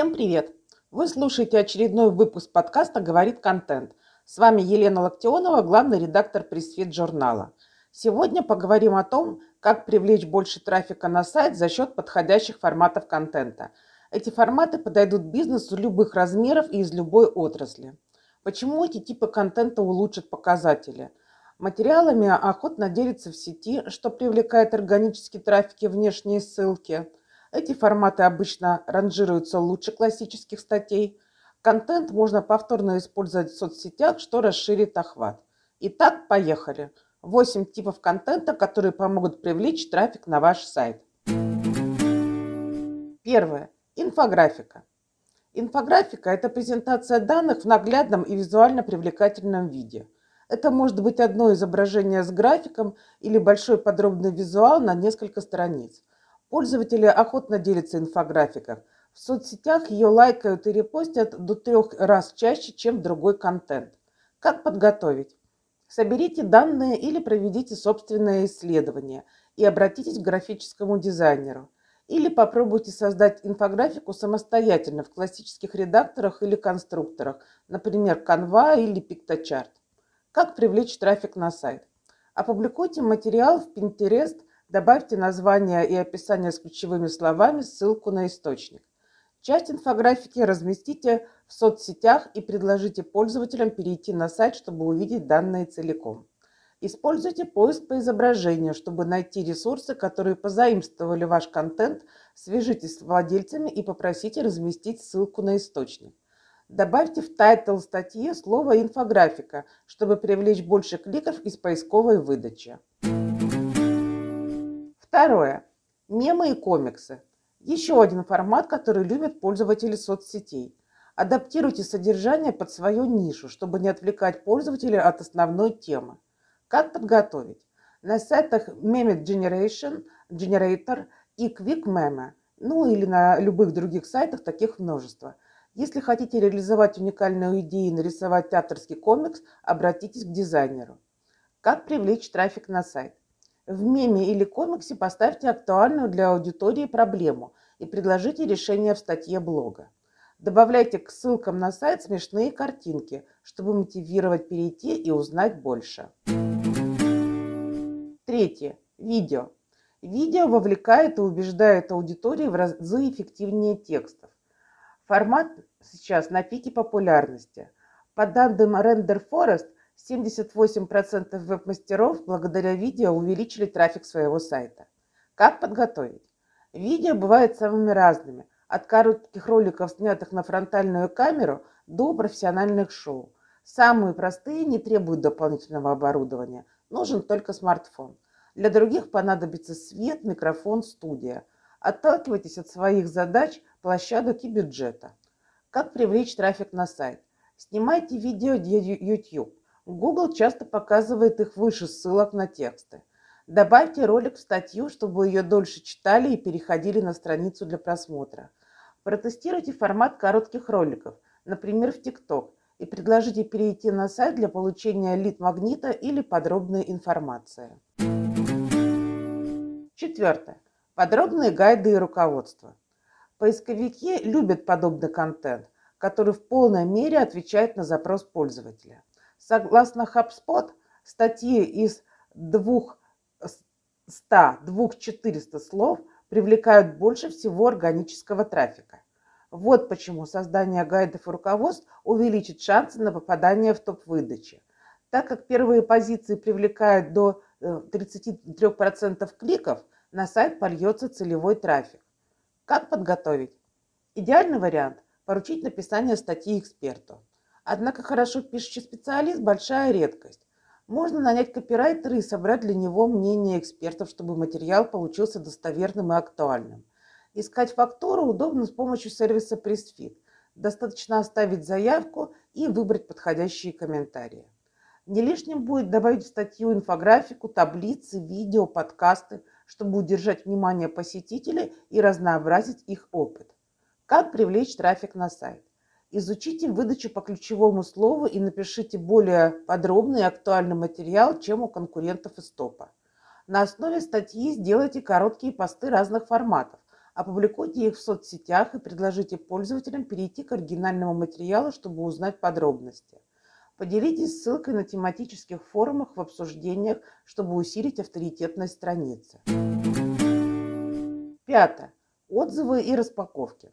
Всем привет! Вы слушаете очередной выпуск подкаста «Говорит контент». С вами Елена Локтионова, главный редактор пресс-фит журнала. Сегодня поговорим о том, как привлечь больше трафика на сайт за счет подходящих форматов контента. Эти форматы подойдут бизнесу любых размеров и из любой отрасли. Почему эти типы контента улучшат показатели? Материалами охотно делятся в сети, что привлекает органический трафик и внешние ссылки. Эти форматы обычно ранжируются лучше классических статей. Контент можно повторно использовать в соцсетях, что расширит охват. Итак, поехали. 8 типов контента, которые помогут привлечь трафик на ваш сайт. Первое. Инфографика. Инфографика – это презентация данных в наглядном и визуально привлекательном виде – это может быть одно изображение с графиком или большой подробный визуал на несколько страниц. Пользователи охотно делятся инфографикой. В соцсетях ее лайкают и репостят до трех раз чаще, чем другой контент. Как подготовить? Соберите данные или проведите собственное исследование и обратитесь к графическому дизайнеру. Или попробуйте создать инфографику самостоятельно в классических редакторах или конструкторах, например, Canva или PictoChart. Как привлечь трафик на сайт? Опубликуйте материал в Pinterest, добавьте название и описание с ключевыми словами, ссылку на источник. Часть инфографики разместите в соцсетях и предложите пользователям перейти на сайт, чтобы увидеть данные целиком. Используйте поиск по изображению, чтобы найти ресурсы, которые позаимствовали ваш контент, свяжитесь с владельцами и попросите разместить ссылку на источник. Добавьте в title статьи слово «инфографика», чтобы привлечь больше кликов из поисковой выдачи. Второе. Мемы и комиксы. Еще один формат, который любят пользователи соцсетей. Адаптируйте содержание под свою нишу, чтобы не отвлекать пользователя от основной темы. Как подготовить? На сайтах Meme Generation, Generator и Quick Meme, ну или на любых других сайтах таких множество – если хотите реализовать уникальную идею и нарисовать авторский комикс, обратитесь к дизайнеру. Как привлечь трафик на сайт? В меме или комиксе поставьте актуальную для аудитории проблему и предложите решение в статье блога. Добавляйте к ссылкам на сайт смешные картинки, чтобы мотивировать перейти и узнать больше. Третье. Видео. Видео вовлекает и убеждает аудиторию в разы эффективнее текстов. Формат сейчас на пике популярности. По данным Render Forest, 78% веб-мастеров благодаря видео увеличили трафик своего сайта. Как подготовить? Видео бывают самыми разными, от коротких роликов, снятых на фронтальную камеру, до профессиональных шоу. Самые простые не требуют дополнительного оборудования, нужен только смартфон. Для других понадобится свет, микрофон, студия. Отталкивайтесь от своих задач, площадок и бюджета. Как привлечь трафик на сайт? Снимайте видео для YouTube. Google часто показывает их выше ссылок на тексты. Добавьте ролик в статью, чтобы ее дольше читали и переходили на страницу для просмотра. Протестируйте формат коротких роликов, например, в TikTok, и предложите перейти на сайт для получения лид-магнита или подробной информации. Четвертое. Подробные гайды и руководства. Поисковики любят подобный контент, который в полной мере отвечает на запрос пользователя. Согласно HubSpot, статьи из 200-2400 слов привлекают больше всего органического трафика. Вот почему создание гайдов и руководств увеличит шансы на попадание в топ выдачи. Так как первые позиции привлекают до 33% э, кликов, на сайт польется целевой трафик. Как подготовить? Идеальный вариант – поручить написание статьи эксперту. Однако хорошо пишущий специалист – большая редкость. Можно нанять копирайтера и собрать для него мнение экспертов, чтобы материал получился достоверным и актуальным. Искать фактуру удобно с помощью сервиса PressFit. Достаточно оставить заявку и выбрать подходящие комментарии. Не лишним будет добавить в статью инфографику, таблицы, видео, подкасты, чтобы удержать внимание посетителей и разнообразить их опыт. Как привлечь трафик на сайт? Изучите выдачу по ключевому слову и напишите более подробный и актуальный материал, чем у конкурентов из топа. На основе статьи сделайте короткие посты разных форматов, Опубликуйте их в соцсетях и предложите пользователям перейти к оригинальному материалу, чтобы узнать подробности. Поделитесь ссылкой на тематических форумах в обсуждениях, чтобы усилить авторитетность страницы. Пятое. Отзывы и распаковки.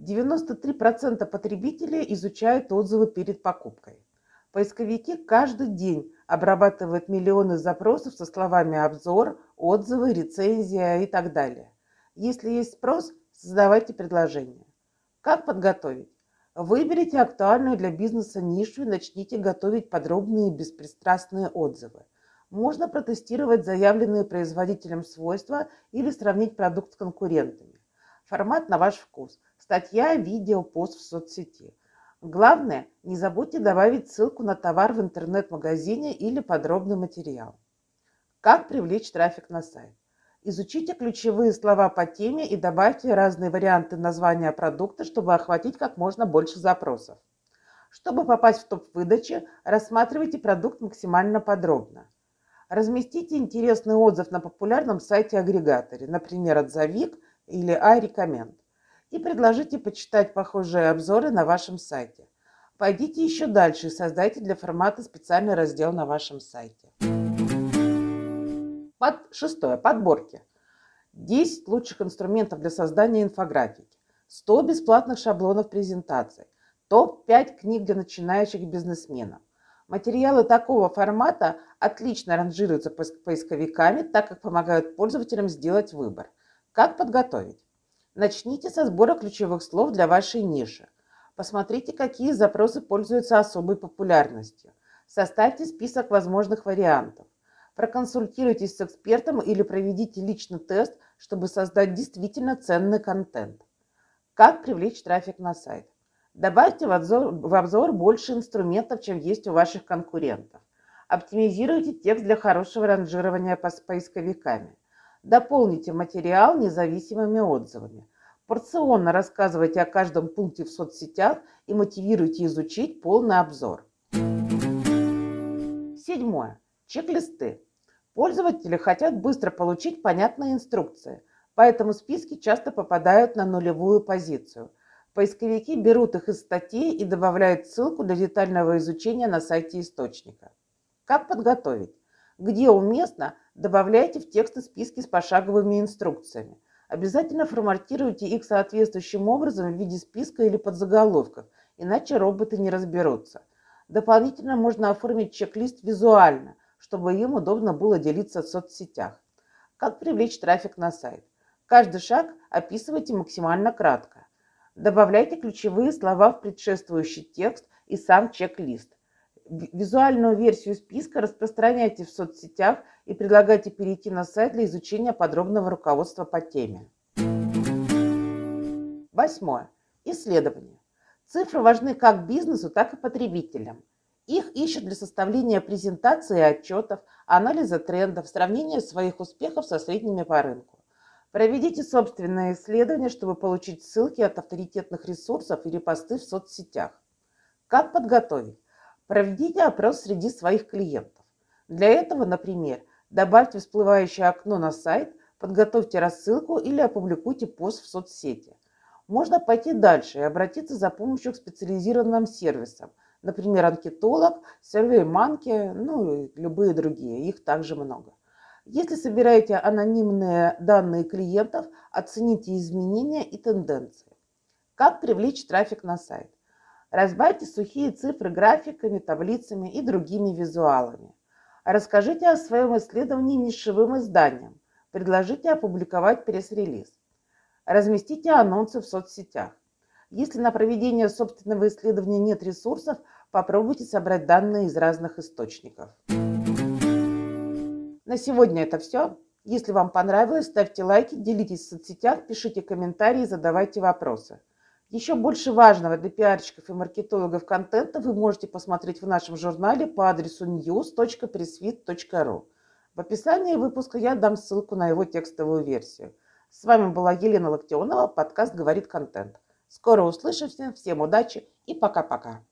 93% потребителей изучают отзывы перед покупкой. Поисковики каждый день обрабатывают миллионы запросов со словами обзор, отзывы, рецензия и так далее. Если есть спрос, создавайте предложение. Как подготовить? Выберите актуальную для бизнеса нишу и начните готовить подробные беспристрастные отзывы. Можно протестировать заявленные производителем свойства или сравнить продукт с конкурентами. Формат на ваш вкус. Статья, видео, пост в соцсети. Главное, не забудьте добавить ссылку на товар в интернет-магазине или подробный материал. Как привлечь трафик на сайт? Изучите ключевые слова по теме и добавьте разные варианты названия продукта, чтобы охватить как можно больше запросов. Чтобы попасть в топ выдачи, рассматривайте продукт максимально подробно. Разместите интересный отзыв на популярном сайте-агрегаторе, например, «Отзовик» или «iRecommend» и предложите почитать похожие обзоры на вашем сайте. Пойдите еще дальше и создайте для формата специальный раздел на вашем сайте. Под, шестое. Подборки. 10 лучших инструментов для создания инфографики. 100 бесплатных шаблонов презентаций. Топ-5 книг для начинающих бизнесменов. Материалы такого формата отлично ранжируются поисковиками, так как помогают пользователям сделать выбор. Как подготовить? Начните со сбора ключевых слов для вашей ниши. Посмотрите, какие запросы пользуются особой популярностью. Составьте список возможных вариантов. Проконсультируйтесь с экспертом или проведите личный тест, чтобы создать действительно ценный контент. Как привлечь трафик на сайт? Добавьте в обзор, в обзор больше инструментов, чем есть у ваших конкурентов. Оптимизируйте текст для хорошего ранжирования по поисковиками. Дополните материал независимыми отзывами. Порционно рассказывайте о каждом пункте в соцсетях и мотивируйте изучить полный обзор. Седьмое. Чек-листы. Пользователи хотят быстро получить понятные инструкции, поэтому списки часто попадают на нулевую позицию. Поисковики берут их из статей и добавляют ссылку для детального изучения на сайте источника. Как подготовить? Где уместно, добавляйте в тексты списки с пошаговыми инструкциями. Обязательно форматируйте их соответствующим образом в виде списка или подзаголовков, иначе роботы не разберутся. Дополнительно можно оформить чек-лист визуально, чтобы им удобно было делиться в соцсетях. Как привлечь трафик на сайт? Каждый шаг описывайте максимально кратко. Добавляйте ключевые слова в предшествующий текст и сам чек-лист. Визуальную версию списка распространяйте в соцсетях и предлагайте перейти на сайт для изучения подробного руководства по теме. Восьмое. Исследования. Цифры важны как бизнесу, так и потребителям. Их ищут для составления презентации и отчетов, анализа трендов, сравнения своих успехов со средними по рынку. Проведите собственное исследование, чтобы получить ссылки от авторитетных ресурсов или посты в соцсетях. Как подготовить? Проведите опрос среди своих клиентов. Для этого, например, добавьте всплывающее окно на сайт, подготовьте рассылку или опубликуйте пост в соцсети. Можно пойти дальше и обратиться за помощью к специализированным сервисам, например, анкетолог, сервей-манки, ну и любые другие, их также много. Если собираете анонимные данные клиентов, оцените изменения и тенденции. Как привлечь трафик на сайт? Разбавьте сухие цифры графиками, таблицами и другими визуалами. Расскажите о своем исследовании нишевым изданиям. Предложите опубликовать пресс-релиз. Разместите анонсы в соцсетях. Если на проведение собственного исследования нет ресурсов, попробуйте собрать данные из разных источников. На сегодня это все. Если вам понравилось, ставьте лайки, делитесь в соцсетях, пишите комментарии, задавайте вопросы. Еще больше важного для пиарщиков и маркетологов контента вы можете посмотреть в нашем журнале по адресу news.pressfit.ru. В описании выпуска я дам ссылку на его текстовую версию. С вами была Елена Локтионова, подкаст «Говорит контент». Скоро услышимся, всем удачи и пока-пока.